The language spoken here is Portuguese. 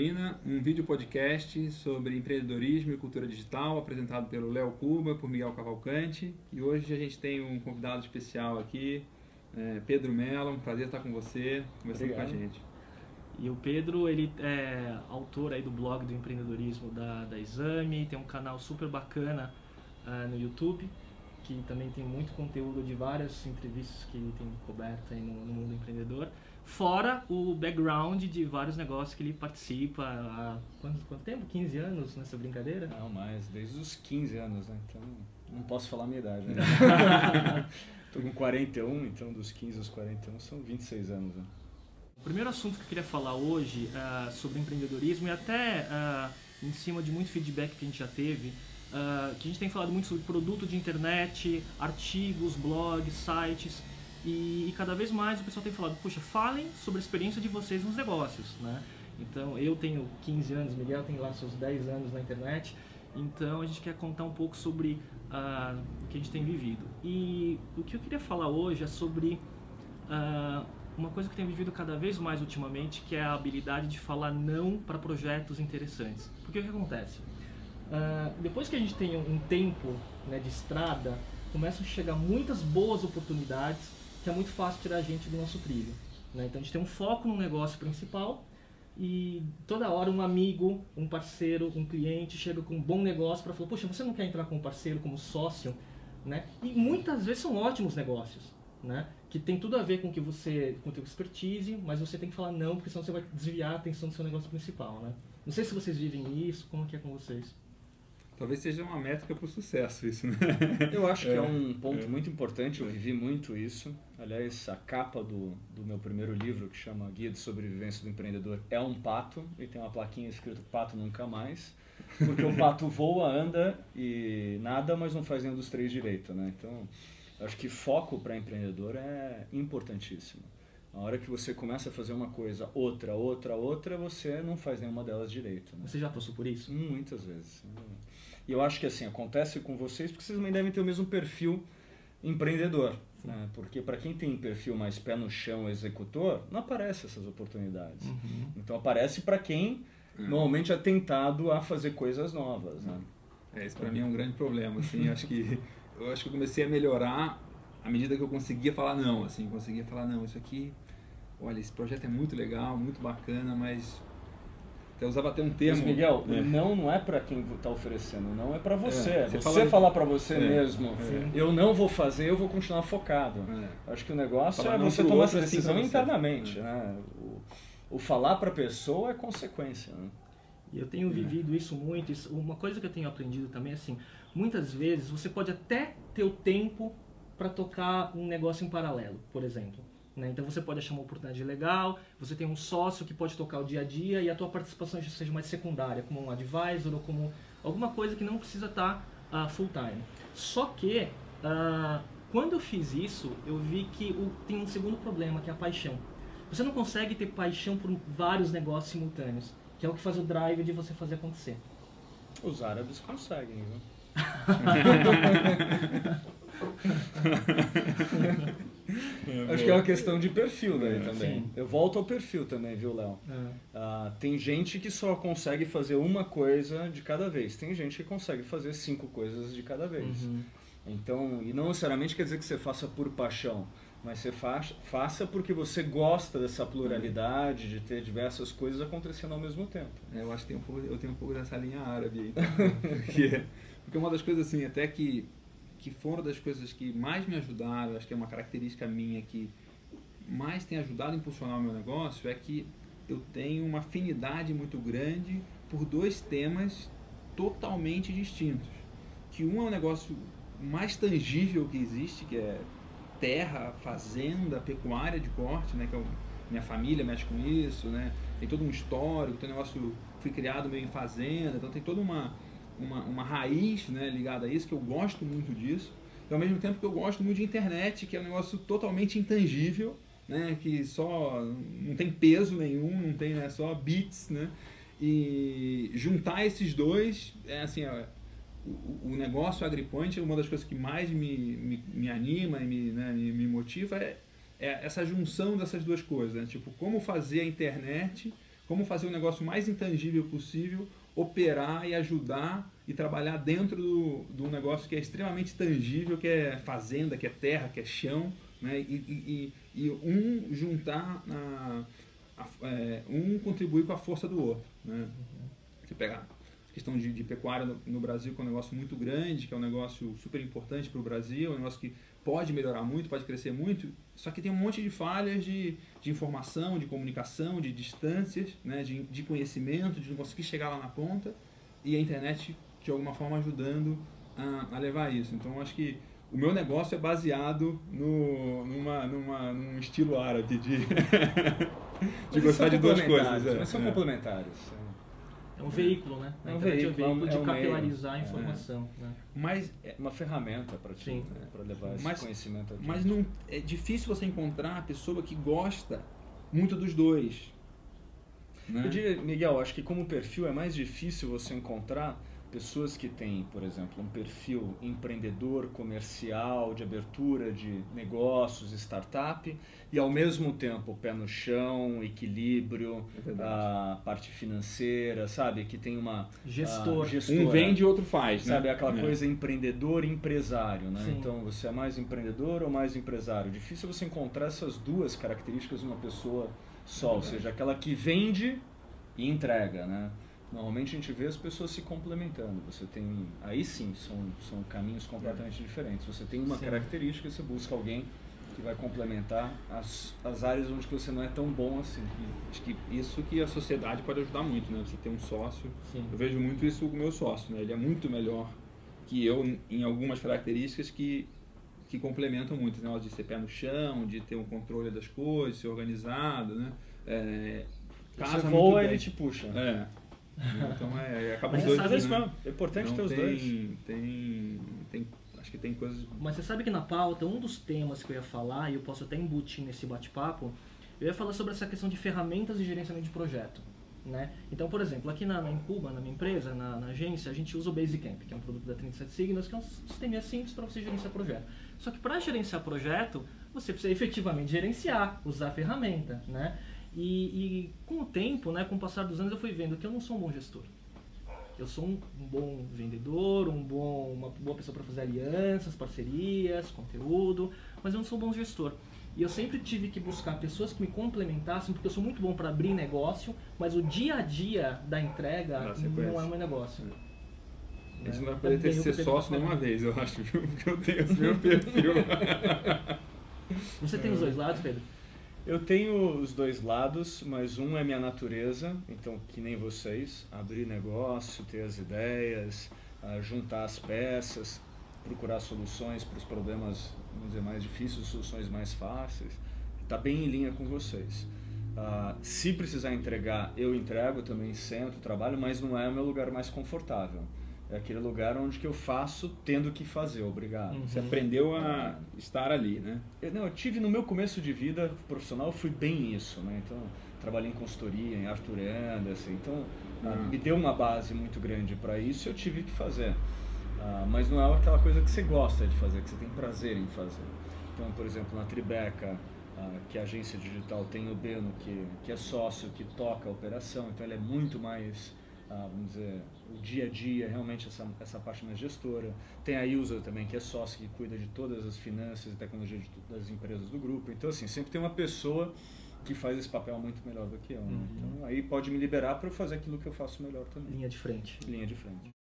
Arena, um vídeo podcast sobre empreendedorismo e cultura digital, apresentado pelo Léo Cuba, por Miguel Cavalcante. E hoje a gente tem um convidado especial aqui, é, Pedro Mello. Um prazer estar com você, conversando Obrigado. com a gente. E o Pedro, ele é autor aí do blog do empreendedorismo da, da Exame, tem um canal super bacana uh, no YouTube, que também tem muito conteúdo de várias entrevistas que ele tem coberto aí no, no mundo empreendedor. Fora o background de vários negócios que ele participa há quanto, quanto tempo? 15 anos nessa brincadeira? Não, mais, desde os 15 anos, né? Então não posso falar a minha idade, né? Tô com 41, então dos 15 aos 41 são 26 anos, né? O primeiro assunto que eu queria falar hoje uh, sobre empreendedorismo e até uh, em cima de muito feedback que a gente já teve, uh, que a gente tem falado muito sobre produto de internet, artigos, blogs, sites, e, e, cada vez mais o pessoal tem falado, puxa, falem sobre a experiência de vocês nos negócios, né? Então, eu tenho 15 anos, Miguel tem lá seus 10 anos na internet, então a gente quer contar um pouco sobre uh, o que a gente tem vivido. E o que eu queria falar hoje é sobre uh, uma coisa que tem vivido cada vez mais ultimamente, que é a habilidade de falar não para projetos interessantes. Porque o que acontece? Uh, depois que a gente tem um tempo né, de estrada, começam a chegar muitas boas oportunidades que é muito fácil tirar a gente do nosso trilho. Né? Então a gente tem um foco no negócio principal e toda hora um amigo, um parceiro, um cliente chega com um bom negócio para falar, poxa, você não quer entrar como parceiro, como sócio? Né? E muitas vezes são ótimos negócios, né? que tem tudo a ver com que você, com teu expertise, mas você tem que falar não, porque senão você vai desviar a atenção do seu negócio principal. Né? Não sei se vocês vivem isso, como que é com vocês? Talvez seja uma métrica para o sucesso isso, né? Eu acho que é, é um ponto é. muito importante, eu vivi muito isso. Aliás, a capa do, do meu primeiro livro, que chama Guia de Sobrevivência do Empreendedor, é um pato, e tem uma plaquinha escrito Pato Nunca Mais. Porque o pato voa, anda e nada, mas não faz nenhum dos três direito, né? Então, acho que foco para empreendedor é importantíssimo. A hora que você começa a fazer uma coisa, outra, outra, outra, você não faz nenhuma delas direito. Né? Você já passou por isso? Muitas vezes. E eu acho que assim, acontece com vocês porque vocês também devem ter o mesmo perfil empreendedor. Né? Porque para quem tem perfil mais pé no chão, executor, não aparece essas oportunidades. Uhum. Então aparece para quem uhum. normalmente é tentado a fazer coisas novas. Né? É, isso para mim é um grande problema. Assim, acho que, eu acho que eu comecei a melhorar à medida que eu conseguia falar não. Assim, conseguia falar não, isso aqui, olha, esse projeto é muito legal, muito bacana, mas até usava até um termo. Mas, Miguel, é. não não é para quem está oferecendo, não é para você. É, você, você fala... falar para você é, mesmo, é. eu não vou fazer, eu vou continuar focado. É. Acho que o negócio falar é você tomar essa decisão internamente. É. Né? O, o falar para a pessoa é consequência. Né? E eu tenho vivido isso muito. Isso, uma coisa que eu tenho aprendido também é assim: muitas vezes você pode até ter o tempo para tocar um negócio em paralelo, por exemplo. Né? Então você pode achar uma oportunidade legal, você tem um sócio que pode tocar o dia a dia e a tua participação já seja mais secundária, como um advisor ou como alguma coisa que não precisa estar tá, uh, full time. Só que uh, quando eu fiz isso, eu vi que o, tem um segundo problema, que é a paixão. Você não consegue ter paixão por vários negócios simultâneos, que é o que faz o drive de você fazer acontecer. Os árabes conseguem, viu? Acho que é uma questão de perfil daí é, também. Sim. Eu volto ao perfil também, viu, Léo? É. Ah, tem gente que só consegue fazer uma coisa de cada vez. Tem gente que consegue fazer cinco coisas de cada vez. Uhum. Então, e não necessariamente quer dizer que você faça por paixão, mas você faça, faça porque você gosta dessa pluralidade, de ter diversas coisas acontecendo ao mesmo tempo. É, eu acho que tem um pouco, eu tenho um pouco dessa linha árabe aí. porque, porque uma das coisas assim, até que que foram das coisas que mais me ajudaram, acho que é uma característica minha que mais tem ajudado a impulsionar o meu negócio, é que eu tenho uma afinidade muito grande por dois temas totalmente distintos. Que um é um negócio mais tangível que existe, que é terra, fazenda, pecuária de corte, né, que é minha família mexe com isso, né? Tem todo um histórico, tem um negócio fui criado meio em fazenda, então tem toda uma uma, uma raiz né, ligada a isso, que eu gosto muito disso. E ao mesmo tempo que eu gosto muito de internet, que é um negócio totalmente intangível, né, que só não tem peso nenhum, não tem né, só bits, né? E juntar esses dois, é assim, é, o, negócio AgriPoint, uma das coisas que mais me, me, me anima e me, né, me, me motiva é, é essa junção dessas duas coisas, né? tipo, como fazer a internet como fazer o negócio mais intangível possível, operar e ajudar e trabalhar dentro do, do negócio que é extremamente tangível, que é fazenda, que é terra, que é chão, né? e, e, e um juntar, a, a, é, um contribuir com a força do outro. Né? Você pegar a questão de, de pecuária no, no, Brasil, que é um negócio muito grande, que é um negócio super importante para o Brasil, é um negócio que pode melhorar muito, pode crescer muito, só que tem um monte de falhas de, de informação, de comunicação, de distâncias, né, de, de conhecimento, de não conseguir chegar lá na ponta, e a internet, de alguma forma, ajudando a, a levar isso. Então, acho que o meu negócio é baseado no, numa, numa, num estilo árabe de, de gostar de duas coisas. É, mas são é. complementares. É um veículo, né? É um veículo, é um veículo de é um capilarizar meio. a informação. É. Né? Mas é uma ferramenta para ti, né? para levar esse mas, conhecimento adiante. Mas não, é difícil você encontrar a pessoa que gosta muito dos dois. Né? Eu diria, Miguel, acho que como perfil é mais difícil você encontrar pessoas que têm, por exemplo, um perfil empreendedor, comercial, de abertura de negócios, startup, e ao mesmo tempo pé no chão, equilíbrio, é a parte financeira, sabe? Que tem uma gestor. um vende e outro faz, sabe? Né? Aquela é. coisa empreendedor empresário, né? Sim. Então você é mais empreendedor ou mais empresário? Difícil você encontrar essas duas características numa pessoa só, é ou seja, aquela que vende e entrega, né? Normalmente a gente vê as pessoas se complementando. Você tem, aí sim, são, são caminhos completamente diferentes. Você tem uma sim. característica, você busca alguém que vai complementar as, as áreas onde você não é tão bom assim. Acho que isso que a sociedade pode ajudar muito, né? Você ter um sócio. Sim. Eu vejo muito isso com o meu sócio, né? Ele é muito melhor que eu em algumas características que que complementam muito, né? De ser pé no chão, de ter um controle das coisas, ser organizado, né? É, casa você voa, ele te puxa. É. Então é, acaba os dois. Sabe, né? É importante Não ter os tem, dois. Tem, tem, acho que tem coisas. Mas você sabe que na pauta, um dos temas que eu ia falar, e eu posso até embutir nesse bate-papo, eu ia falar sobre essa questão de ferramentas de gerenciamento de projeto. Né? Então, por exemplo, aqui na, na Incuba, na minha empresa, na, na, agência, a gente usa o Basecamp, que é um produto da 37 Signos, que é um sistema simples para você gerenciar projeto. Só que para gerenciar projeto, você precisa efetivamente gerenciar, usar a ferramenta. Né? E, e, com o tempo, né, com o passar dos anos, eu fui vendo que eu não sou um bom gestor. Eu sou um, um bom vendedor, um bom, uma boa pessoa para fazer alianças, parcerias, conteúdo, mas eu não sou um bom gestor. E eu sempre tive que buscar pessoas que me complementassem, porque eu sou muito bom para abrir negócio, mas o dia a dia da entrega não é o meu negócio. A gente não vai poder ter que ser sócio nenhuma vez, eu acho, viu? Porque eu tenho esse meu perfil. Você tem os dois lados, Pedro? Eu tenho os dois lados, mas um é minha natureza, então que nem vocês, abrir negócio, ter as ideias, uh, juntar as peças, procurar soluções para os problemas, vamos dizer, mais difíceis, soluções mais fáceis. Está bem em linha com vocês. Uh, se precisar entregar, eu entrego, também sento, trabalho, mas não é o meu lugar mais confortável. É aquele lugar onde que eu faço tendo que fazer, obrigado. Uhum. Você aprendeu a estar ali, né? Eu, não, eu tive no meu começo de vida profissional, fui bem isso, né? Então, trabalhei em consultoria, em Arthur Anderson, então uhum. me deu uma base muito grande para isso eu tive que fazer. Uh, mas não é aquela coisa que você gosta de fazer, que você tem prazer em fazer. Então, por exemplo, na Tribeca, uh, que é a agência digital, tem o Beno, que, que é sócio, que toca a operação, então ele é muito mais ah, vamos dizer, o dia a dia, realmente essa, essa parte mais gestora. Tem a Ilza também, que é sócia, que cuida de todas as finanças e tecnologia de, das empresas do grupo. Então, assim, sempre tem uma pessoa que faz esse papel muito melhor do que eu. Né? Uhum. Então, aí pode me liberar para eu fazer aquilo que eu faço melhor também. Linha de frente. Linha de frente.